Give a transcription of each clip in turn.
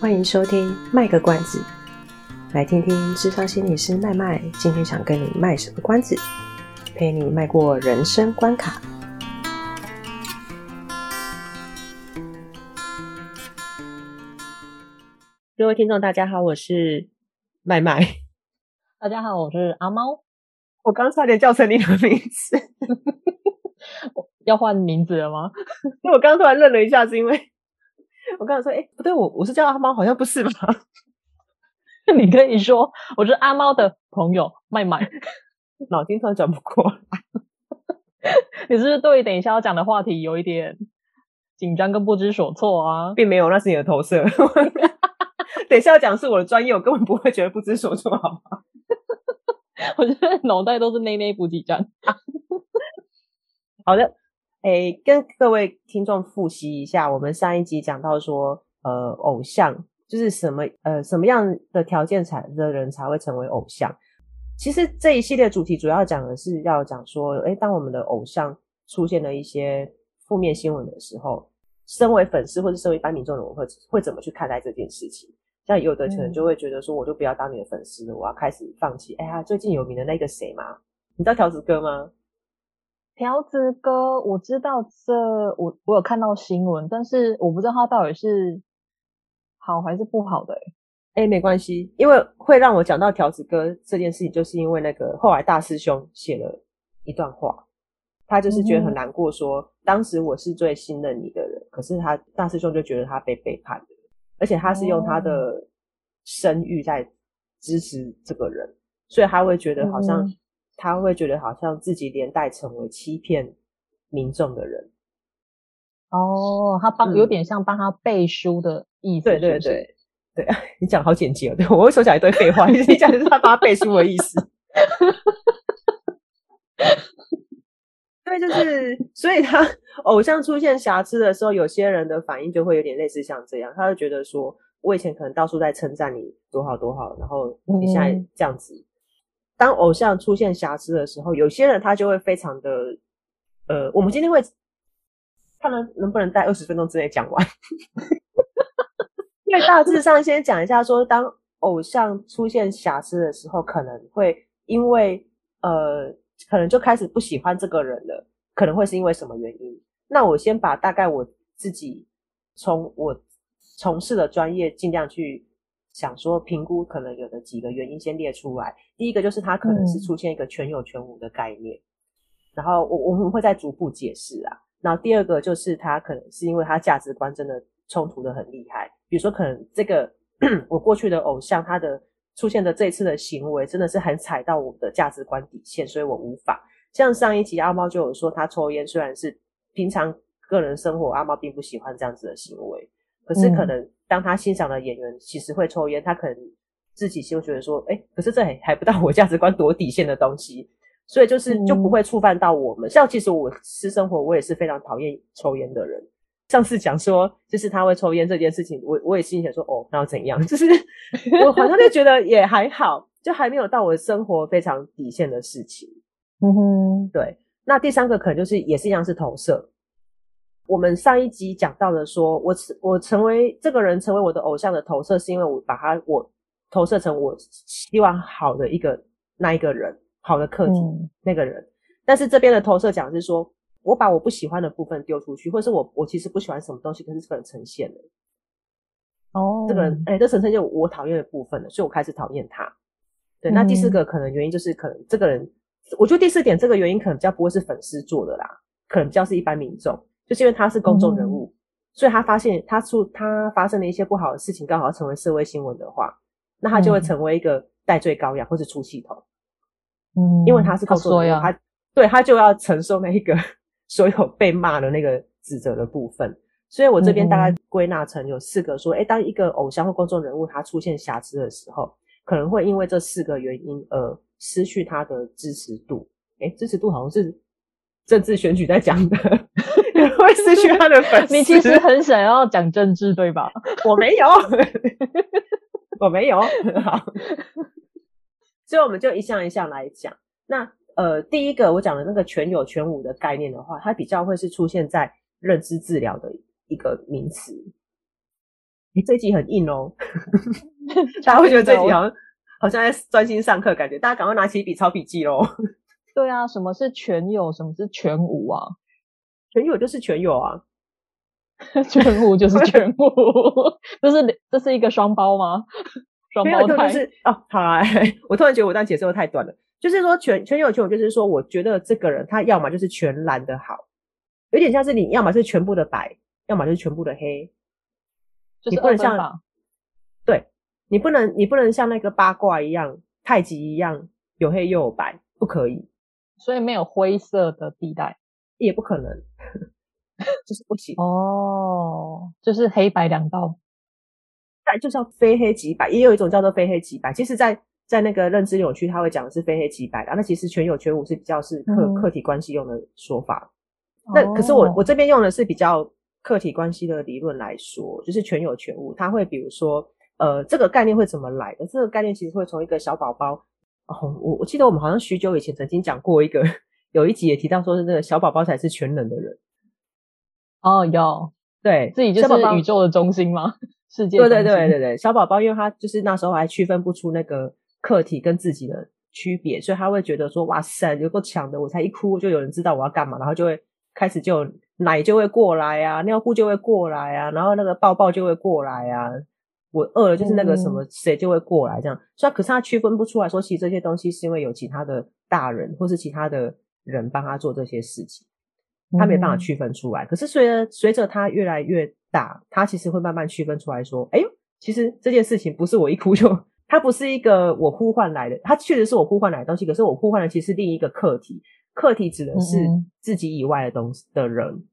欢迎收听卖个关子，来听听智商心理师麦麦今天想跟你卖什么关子，陪你迈过人生关卡。各位听众，大家好，我是麦麦。大家好，我是阿猫。我刚差点叫成你的名字，要换名字了吗？因 为我刚刚突然愣了一下，是因为我刚才说，哎、欸，不对，我我是叫阿猫，好像不是吧？你可以说我是阿猫的朋友麦麦，脑筋突然转不过来。你是不是对等一下要讲的话题有一点紧张跟不知所措啊？并没有，那是你的投射。等一下要讲是我的专业，我根本不会觉得不知所措，好吗？我觉得脑袋都是内内补给站。好的，诶，跟各位听众复习一下，我们上一集讲到说，呃，偶像就是什么，呃，什么样的条件才的人才会成为偶像？其实这一系列主题主要讲的是要讲说，诶，当我们的偶像出现了一些负面新闻的时候，身为粉丝或者身为一般民众的我会会怎么去看待这件事情？像有的可能就会觉得说，我就不要当你的粉丝了，嗯、我要开始放弃。哎呀，最近有名的那个谁吗？你知道条子哥吗？条子哥，我知道这，我我有看到新闻，但是我不知道他到底是好还是不好的。哎，没关系，因为会让我讲到条子哥这件事情，就是因为那个后来大师兄写了一段话，他就是觉得很难过说，说、嗯、当时我是最信任你的人，可是他大师兄就觉得他被背叛了。而且他是用他的声誉在支持这个人，所以他会觉得好像、嗯、他会觉得好像自己连带成为欺骗民众的人。哦，他帮、嗯、有点像帮他背书的意思？对对对对，你讲好简洁哦。对，我会说讲一堆废话，你讲的是他帮他背书的意思。对，就是，所以他偶像出现瑕疵的时候，有些人的反应就会有点类似像这样，他会觉得说，我以前可能到处在称赞你多好多好，然后你现在这样子。嗯、当偶像出现瑕疵的时候，有些人他就会非常的，呃，我们今天会看能能不能在二十分钟之内讲完，因为大致上先讲一下说，当偶像出现瑕疵的时候，可能会因为呃。可能就开始不喜欢这个人了，可能会是因为什么原因？那我先把大概我自己从我从事的专业尽量去想说评估，可能有的几个原因先列出来。第一个就是它可能是出现一个全有全无的概念，嗯、然后我我们会再逐步解释啊。然后第二个就是它可能是因为它价值观真的冲突的很厉害，比如说可能这个 我过去的偶像他的。出现的这一次的行为真的是很踩到我的价值观底线，所以我无法。像上一集阿猫就有说，他抽烟虽然是平常个人生活，阿猫并不喜欢这样子的行为，可是可能当他欣赏的演员其实会抽烟，他可能自己就觉得说，哎、欸，可是这还还不到我价值观多底线的东西，所以就是就不会触犯到我们。像其实我私生活，我也是非常讨厌抽烟的人。上次讲说，就是他会抽烟这件事情，我我也心里想说，哦，那要怎样？就是我好像就觉得也还好，就还没有到我生活非常底线的事情。嗯哼，对。那第三个可能就是也是一样是投射。我们上一集讲到的说，我我成为这个人成为我的偶像的投射，是因为我把他我投射成我希望好的一个那一个人，好的课题、嗯、那个人。但是这边的投射讲的是说。我把我不喜欢的部分丢出去，或者是我我其实不喜欢什么东西，可是这个人呈现了。哦，oh. 这个人哎、欸，这呈现就我讨厌的部分了，所以我开始讨厌他。对，那第四个可能原因就是，可能这个人，我觉得第四点这个原因可能比较不会是粉丝做的啦，可能比较是一般民众，就是因为他是公众人物，mm. 所以他发现他出他发生了一些不好的事情，刚好成为社会新闻的话，那他就会成为一个戴罪羔羊或是出气筒。嗯，mm. 因为他是公众人物，他，他对他就要承受那一个。所有被骂的那个指责的部分，所以我这边大概归纳成有四个，说，诶、欸、当一个偶像或公众人物他出现瑕疵的时候，可能会因为这四个原因而失去他的支持度。诶、欸、支持度好像是政治选举在讲的，会失去他的粉丝。你其实很想要讲政治，对吧？我没有，我没有。好，所以我们就一项一项来讲。那。呃，第一个我讲的那个全有全无的概念的话，它比较会是出现在认知治疗的一个名词。你这一集很硬哦，大家会觉得这一集好像好像在专心上课，感觉大家赶快拿起笔抄笔记喽。对啊，什么是全有？什么是全无啊？全有就是全有啊，全无就是全 无，这是这是一个双胞吗？双胞胎就是哦，好啊，我突然觉得我这样解释的太短了。就是说全全有全有，就是说我觉得这个人他要么就是全蓝的好，有点像是你要么是全部的白，要么就是全部的黑。就是你不能像，对，你不能，你不能像那个八卦一样，太极一样，有黑又有白，不可以。所以没有灰色的地带，也不可能，就是不行。哦，就是黑白两道，但就叫非黑即白，也有一种叫做非黑即白。其实在，在在那个认知扭曲，他会讲的是非黑即白的。那其实全有全无是比较是客、嗯、客体关系用的说法。那、哦、可是我我这边用的是比较。客体关系的理论来说，就是全有全无。它会比如说，呃，这个概念会怎么来的？这个概念其实会从一个小宝宝。哦，我我记得我们好像许久以前曾经讲过一个，有一集也提到说是那个小宝宝才是全能的人。哦，有，对，自己就是宇宙的中心吗？世界？对对对对对，小宝宝因为他就是那时候还区分不出那个客体跟自己的区别，所以他会觉得说，哇塞，有够强的，我才一哭就有人知道我要干嘛，然后就会开始就。奶就会过来啊，尿布就会过来啊，然后那个抱抱就会过来啊。我饿了就是那个什么谁就会过来这样。所以可是他区分不出来说，其实这些东西是因为有其他的大人或是其他的人帮他做这些事情，他没办法区分出来。可是随着随着他越来越大，他其实会慢慢区分出来说，哎呦，其实这件事情不是我一哭就，它不是一个我呼唤来的，它确实是我呼唤来的东西，可是我呼唤的其实是另一个课题，课题指的是自己以外的东西的人。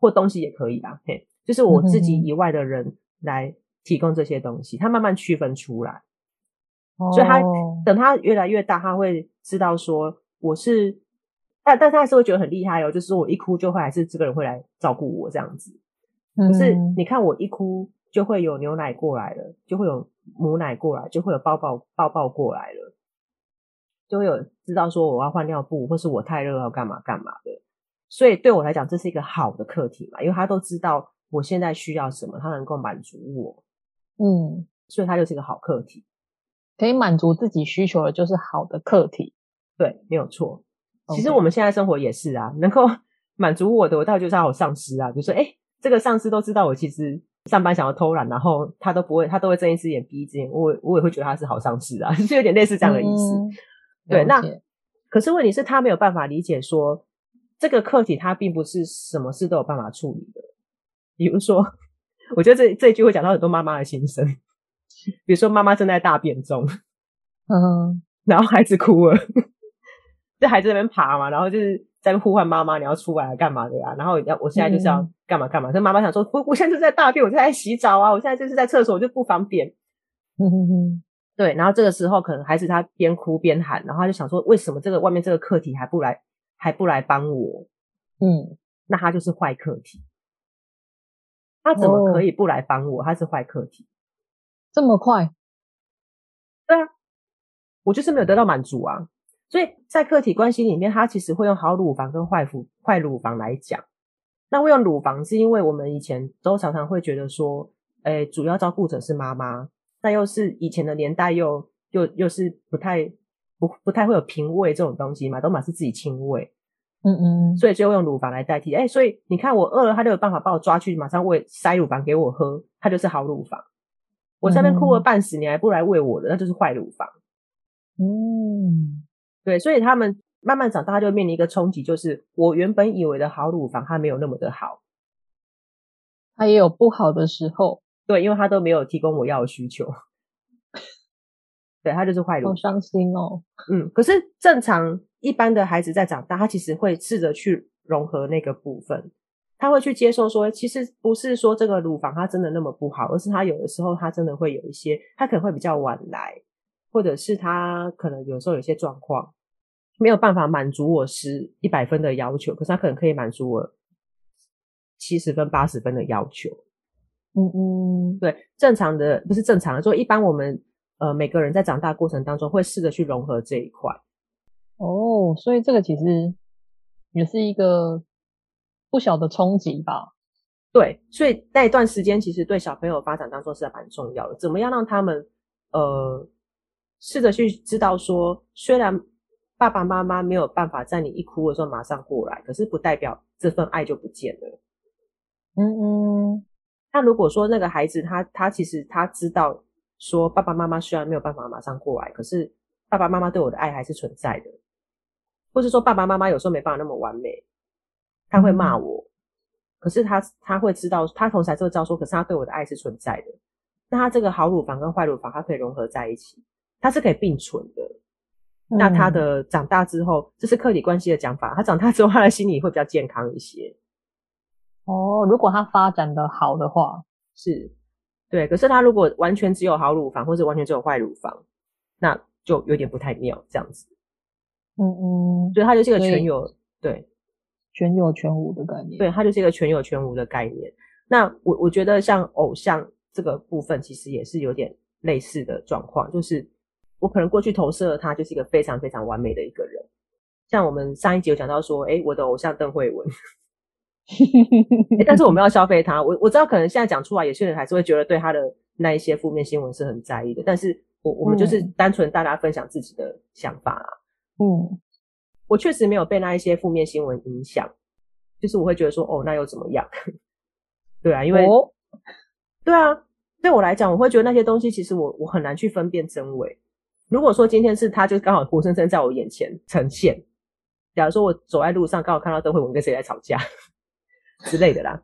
或东西也可以啦，嘿，就是我自己以外的人来提供这些东西，嗯、他慢慢区分出来，哦、所以他等他越来越大，他会知道说我是，但但他还是会觉得很厉害哦，就是说我一哭就会还是这个人会来照顾我这样子。可是你看我一哭就会有牛奶过来了，就会有母奶过来，就会有抱抱抱抱过来了，就会有知道说我要换尿布，或是我太热要干嘛干嘛的。所以对我来讲，这是一个好的课题嘛，因为他都知道我现在需要什么，他能够满足我，嗯，所以他就是一个好课题，可以满足自己需求的，就是好的课题，对，没有错。其实我们现在生活也是啊，能够 满足我的，我倒就是好上司啊，比如说，哎，这个上司都知道我其实上班想要偷懒，然后他都不会，他都会睁一只眼闭一只眼，我我也会觉得他是好上司啊，就有点类似这样的意思。嗯，对，那可是问题是，他没有办法理解说。这个课题他并不是什么事都有办法处理的，比如说，我觉得这这一句会讲到很多妈妈的心声。比如说，妈妈正在大便中，嗯，然后孩子哭了，这孩子在那边爬嘛，然后就是在呼唤妈妈，你要出来干嘛的呀？然后要我现在就是要干嘛干嘛？这、嗯、妈妈想说，我我现在就在大便，我在洗澡啊，我现在就是在厕所，我就不方便。嗯哼哼，对，然后这个时候可能孩子他边哭边喊，然后他就想说，为什么这个外面这个课题还不来？还不来帮我，嗯，那他就是坏课题。他怎么可以不来帮我？哦、他是坏课题，这么快？对啊，我就是没有得到满足啊。所以在客体关系里面，他其实会用好乳房跟坏乳坏乳房来讲。那会用乳房，是因为我们以前都常常会觉得说，诶，主要照顾者是妈妈，但又是以前的年代又，又又又是不太。不不太会有平喂这种东西嘛，都满是自己亲喂，嗯嗯，所以就用乳房来代替。哎，所以你看我饿了，他就有办法把我抓去，马上喂塞乳房给我喝，他就是好乳房。我在那边哭了半死，你还不来喂我的，那就是坏乳房。嗯，对，所以他们慢慢长大，他就面临一个冲击，就是我原本以为的好乳房，它没有那么的好，它也有不好的时候。对，因为它都没有提供我要的需求。对，它就是坏乳房，好伤心哦。嗯，可是正常一般的孩子在长大，他其实会试着去融合那个部分，他会去接受说，其实不是说这个乳房它真的那么不好，而是他有的时候他真的会有一些，他可能会比较晚来，或者是他可能有时候有些状况没有办法满足我十一百分的要求，可是他可能可以满足我七十分八十分的要求。嗯嗯，对，正常的不是正常的，说一般我们。呃，每个人在长大过程当中会试着去融合这一块。哦，所以这个其实也是一个不小的冲击吧？对，所以那一段时间其实对小朋友发展当中是蛮重要的。怎么样让他们呃试着去知道说，虽然爸爸妈妈没有办法在你一哭的时候马上过来，可是不代表这份爱就不见了。嗯嗯。那如果说那个孩子他他其实他知道说爸爸妈妈虽然没有办法马上过来，可是爸爸妈妈对我的爱还是存在的，或是说爸爸妈妈有时候没办法那么完美，他会骂我。嗯可是他他会知道，他同时还是会知道说，可是他对我的爱是存在的。那他这个好乳房跟坏乳房，它可以融合在一起，它是可以并存的。嗯、那他的长大之后，这是客体关系的讲法。他长大之后，他的心理会比较健康一些。哦，如果他发展的好的话，是，对。可是他如果完全只有好乳房，或是完全只有坏乳房，那就有点不太妙，这样子。嗯嗯，所以他就是一个全有，对。全有全无的概念，对，它就是一个全有全无的概念。那我我觉得像偶像这个部分，其实也是有点类似的状况，就是我可能过去投射了他就是一个非常非常完美的一个人。像我们上一集有讲到说，诶，我的偶像邓惠文，但是我们要消费他。我我知道可能现在讲出来，有些人还是会觉得对他的那一些负面新闻是很在意的。但是我我们就是单纯大家分享自己的想法啦，嗯。我确实没有被那一些负面新闻影响，就是我会觉得说，哦，那又怎么样？对啊，因为，哦、对啊，对我来讲，我会觉得那些东西其实我我很难去分辨真伪。如果说今天是他，就刚好活生生在我眼前呈现，假如说我走在路上刚好看到邓惠文跟谁在吵架之类的啦，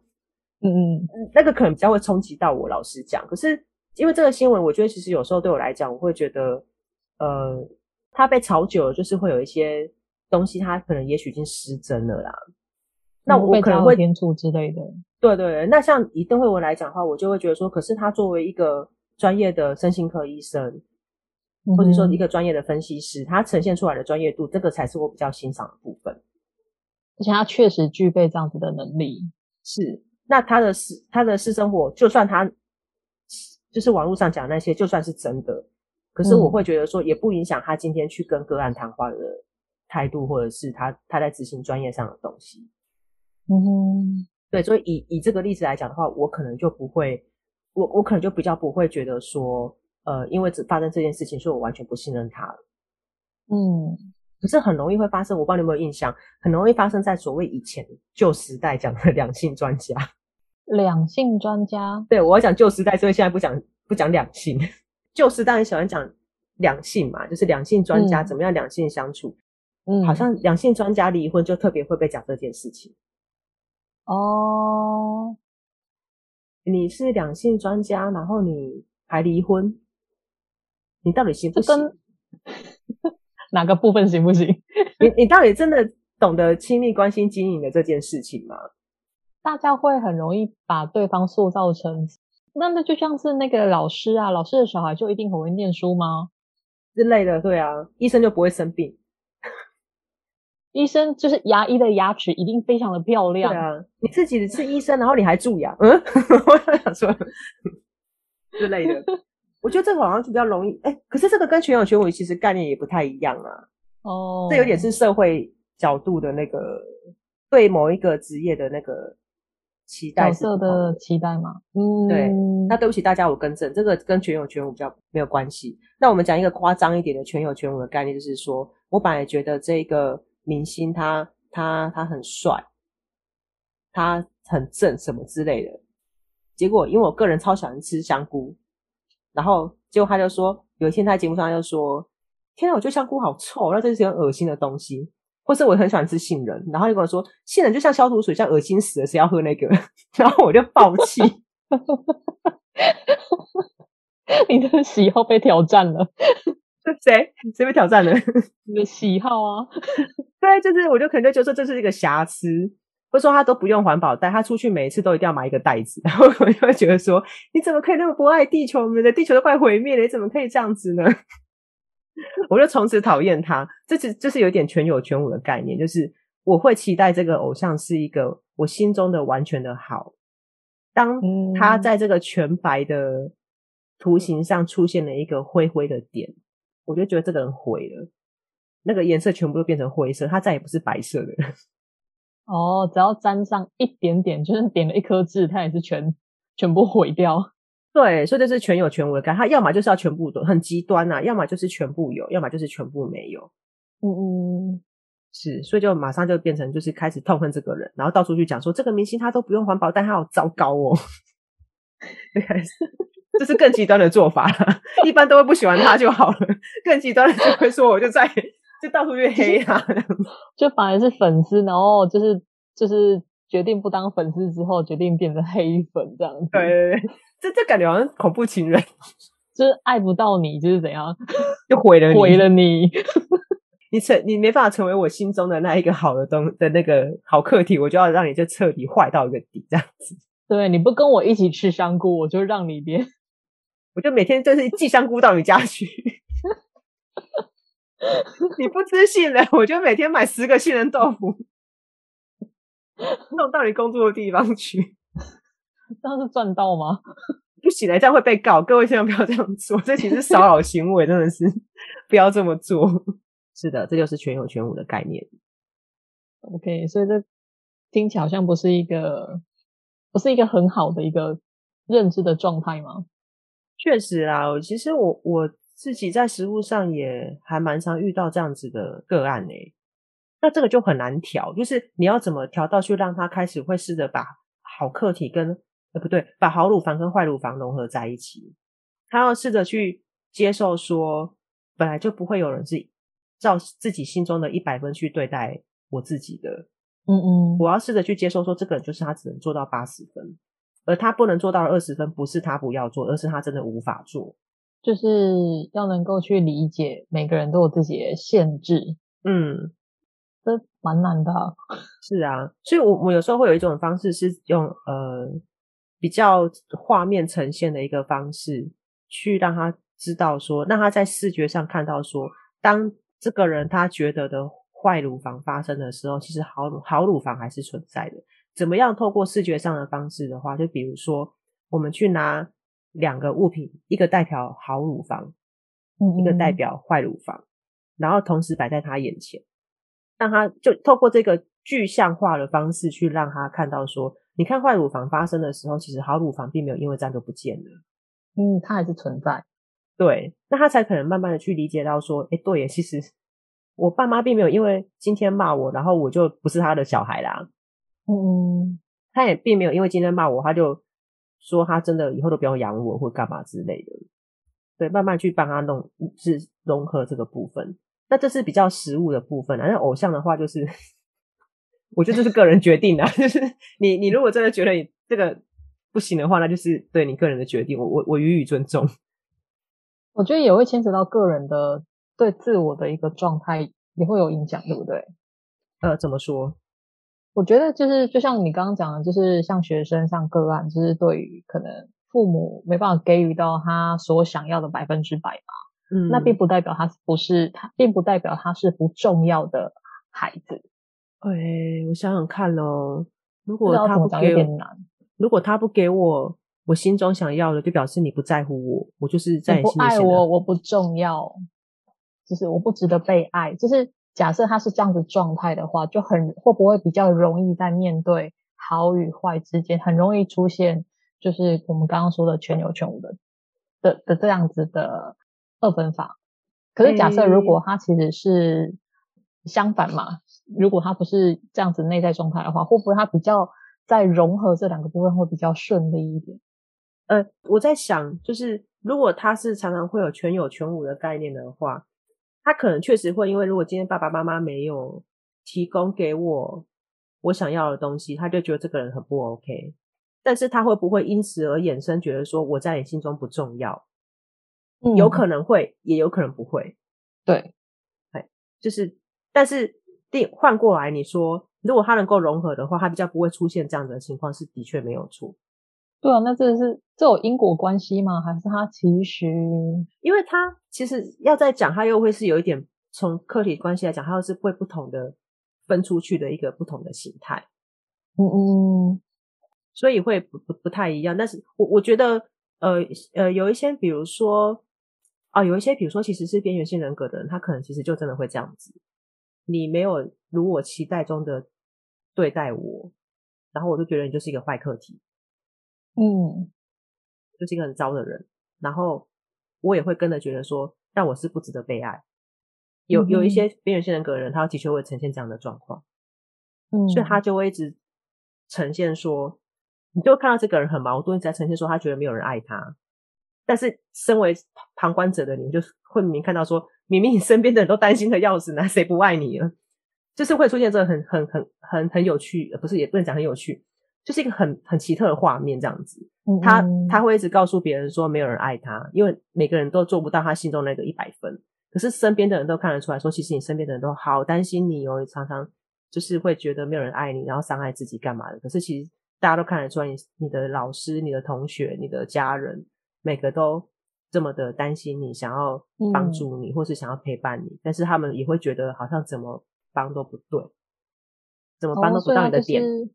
嗯嗯，那个可能比较会冲击到我。老实讲，可是因为这个新闻，我觉得其实有时候对我来讲，我会觉得，呃，他被炒久了，就是会有一些。东西他可能也许已经失真了啦，那我可能会天助之类的。对对对，那像以邓惠文来讲的话，我就会觉得说，可是他作为一个专业的身心科医生，或者说一个专业的分析师，他呈现出来的专业度，这个才是我比较欣赏的部分。而且他确实具备这样子的能力。是，那他的私他的私生活，就算他就是网络上讲那些，就算是真的，可是我会觉得说，也不影响他今天去跟个案谈话的。态度，或者是他他在执行专业上的东西，嗯哼，对，所以以以这个例子来讲的话，我可能就不会，我我可能就比较不会觉得说，呃，因为只发生这件事情，所以我完全不信任他了。嗯，可是很容易会发生，我不知道你有没有印象，很容易发生在所谓以前旧时代讲的两性专家。两性专家，对，我要讲旧时代，所以现在不讲不讲两性。旧时代很喜欢讲两性嘛，就是两性专家、嗯、怎么样两性相处。嗯，好像两性专家离婚就特别会被讲这件事情。哦，你是两性专家，然后你还离婚，你到底行不行？哪个部分行不行？你你到底真的懂得亲密关系经营的这件事情吗？大家会很容易把对方塑造成，那那就像是那个老师啊，老师的小孩就一定很会念书吗？之类的，对啊，医生就不会生病。医生就是牙医的牙齿一定非常的漂亮。对啊，你自己是医生，然后你还蛀牙，嗯，我想说 之类的。我觉得这个好像就比较容易，哎、欸，可是这个跟全有全无其实概念也不太一样啊。哦，这有点是社会角度的那个对某一个职业的那个期待，角色的期待吗？嗯，对。那对不起大家，我更正，这个跟全有全无比较没有关系。那我们讲一个夸张一点的全有全无的概念，就是说我本来觉得这个。明星他他他很帅，他很正什么之类的，结果因为我个人超喜欢吃香菇，然后结果他就说，有一天他在节目上就说，天啊，我觉得香菇好臭，那这是很恶心的东西，或是我很喜欢吃杏仁，然后就跟我说，杏仁就像消毒水，像恶心死了，谁要喝那个？然后我就爆气，你的喜好被挑战了。谁谁被挑战了？你的喜好啊？对，就是我就可能就觉得说这是一个瑕疵，或者说他都不用环保袋，他出去每一次都一定要买一个袋子，然 后我就会觉得说，你怎么可以那么不爱地球？我们的地球都快毁灭了，你怎么可以这样子呢？我就从此讨厌他。这是就是有点全有全无的概念，就是我会期待这个偶像是一个我心中的完全的好。当他在这个全白的图形上出现了一个灰灰的点。我就觉得这个人毁了，那个颜色全部都变成灰色，他再也不是白色的了。哦，只要沾上一点点，就是点了一颗痣，它也是全全部毁掉。对，所以这是全有全无的概念，它要么就是要全部的很极端啊，要么就是全部有，要么就是全部没有。嗯嗯，是，所以就马上就变成就是开始痛恨这个人，然后到处去讲说这个明星他都不用环保，但他好糟糕哦。就开始，这是更极端的做法了。一般都会不喜欢他就好了，更极端的就会说我就在就到处越黑啊，就反而是粉丝，然后就是就是决定不当粉丝之后，决定变成黑粉这样子。对对对。这这感觉好像恐怖情人，就是爱不到你，就是怎样，就毁了你毁了你。你成你没办法成为我心中的那一个好的东的那个好课题，我就要让你就彻底坏到一个底，这样子。对，你不跟我一起吃香菇，我就让你别，我就每天就是寄香菇到你家去。你不吃杏仁，我就每天买十个杏仁豆腐，弄到你工作的地方去。这样是赚到吗？不行嘞，这样会被告。各位千万不要这样做，这其实是骚扰行为，真的是不要这么做。是的，这就是全有全无的概念。OK，所以这听起来好像不是一个，不是一个很好的一个认知的状态吗？确实啦，其实我我自己在实物上也还蛮常遇到这样子的个案诶。那这个就很难调，就是你要怎么调到去让他开始会试着把好客体跟呃，不对，把好乳房跟坏乳房融合在一起。他要试着去接受说，本来就不会有人是照自己心中的一百分去对待我自己的。嗯嗯，我要试着去接受说，这个人就是他只能做到八十分，而他不能做到二十分，不是他不要做，而是他真的无法做。就是要能够去理解每个人都有自己的限制。嗯。这蛮难的啊，是啊，所以我我有时候会有一种方式是用呃比较画面呈现的一个方式，去让他知道说，让他在视觉上看到说，当这个人他觉得的坏乳房发生的时候，其实好乳好乳房还是存在的。怎么样透过视觉上的方式的话，就比如说我们去拿两个物品，一个代表好乳房，嗯，一个代表坏乳房，然后同时摆在他眼前。让他就透过这个具象化的方式去让他看到说，你看坏乳房发生的时候，其实好乳房并没有因为这样就不见了，嗯，它还是存在。对，那他才可能慢慢的去理解到说，哎，对耶，其实我爸妈并没有因为今天骂我，然后我就不是他的小孩啦。嗯，他也并没有因为今天骂我，他就说他真的以后都不要养我或干嘛之类的。对，慢慢去帮他弄，是融合这个部分。那这是比较实务的部分啊，那偶像的话就是，我觉得这是个人决定的，就是你你如果真的觉得你这个不行的话，那就是对你个人的决定，我我我予以尊重。我觉得也会牵扯到个人的对自我的一个状态也会有影响，对不对？呃，怎么说？我觉得就是就像你刚刚讲的，就是像学生像个案，就是对于可能父母没办法给予到他所想要的百分之百嘛。嗯，那并不代表他不是他，并不代表他是不重要的孩子。哎，我想想看哦，如果他不给我，如果他不给我我心中想要的，就表示你不在乎我，我就是在你不爱我，我不重要，就是我不值得被爱。就是假设他是这样子状态的话，就很会不会比较容易在面对好与坏之间，很容易出现就是我们刚刚说的全有全无的的的这样子的。二分法，可是假设如果他其实是相反嘛，欸、如果他不是这样子内在状态的话，会不会他比较在融合这两个部分会比较顺利一点？呃，我在想，就是如果他是常常会有全有全无的概念的话，他可能确实会因为如果今天爸爸妈妈没有提供给我我想要的东西，他就觉得这个人很不 OK。但是他会不会因此而衍生觉得说我在你心中不重要？有可能会，也有可能不会。对，哎，就是，但是，定换过来，你说，如果他能够融合的话，他比较不会出现这样的情况，是的确没有错。对啊，那这是这有因果关系吗？还是他其实，因为他其实要再讲，他又会是有一点从客体关系来讲，他又是会不同的分出去的一个不同的形态。嗯嗯，所以会不不不太一样。但是我我觉得，呃呃，有一些，比如说。啊，有一些，比如说，其实是边缘性人格的人，他可能其实就真的会这样子。你没有如我期待中的对待我，然后我就觉得你就是一个坏课题，嗯，就是一个很糟的人，然后我也会跟着觉得说，但我是不值得被爱。有有一些边缘性人格的人，他的确会呈现这样的状况，嗯，所以他就会一直呈现说，你就会看到这个人很矛盾，在呈现说他觉得没有人爱他，但是身为旁观者的你，就会明明看到说，明明你身边的人都担心的要死，那谁不爱你了？就是会出现这个很很很很很有趣，不是也不能讲很有趣，就是一个很很奇特的画面这样子。他他会一直告诉别人说没有人爱他，因为每个人都做不到他心中那个一百分。可是身边的人都看得出来说，其实你身边的人都好担心你哦，常常就是会觉得没有人爱你，然后伤害自己干嘛的。可是其实大家都看得出来，你你的老师、你的同学、你的家人，每个都这么的担心你，想要帮助你，或是想要陪伴你。但是他们也会觉得好像怎么帮都不对，怎么帮都不到你的点。哦，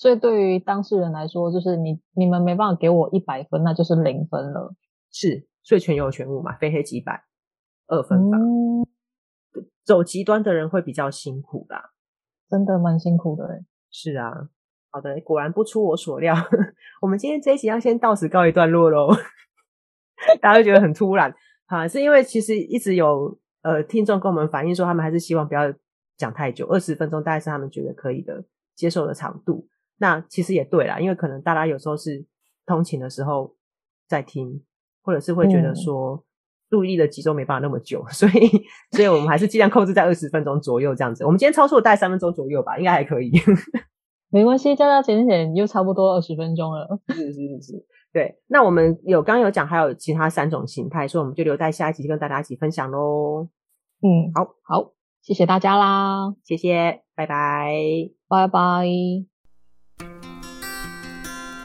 所以对于当事人来说，就是你你们没办法给我一百分，那就是零分了。是，所以全有全无嘛，非黑即白。二分法，嗯，走极端的人会比较辛苦啦，真的蛮辛苦的诶。是啊，好的，果然不出我所料，我们今天这一集要先到此告一段落喽。大家都觉得很突然啊，是因为其实一直有呃听众跟我们反映说，他们还是希望不要讲太久，二十分钟大概是他们觉得可以的接受的长度。那其实也对啦，因为可能大家有时候是通勤的时候在听，或者是会觉得说。嗯注意力的集中没办法那么久，所以，所以我们还是尽量控制在二十分钟左右这样子。我们今天超出了大概三分钟左右吧，应该还可以。没关系，加加减减就差不多二十分钟了。是是是是，对。那我们有刚刚有讲还有其他三种形态，所以我们就留在下一集跟大家一起分享喽。嗯，好好，谢谢大家啦，谢谢，拜拜，拜拜。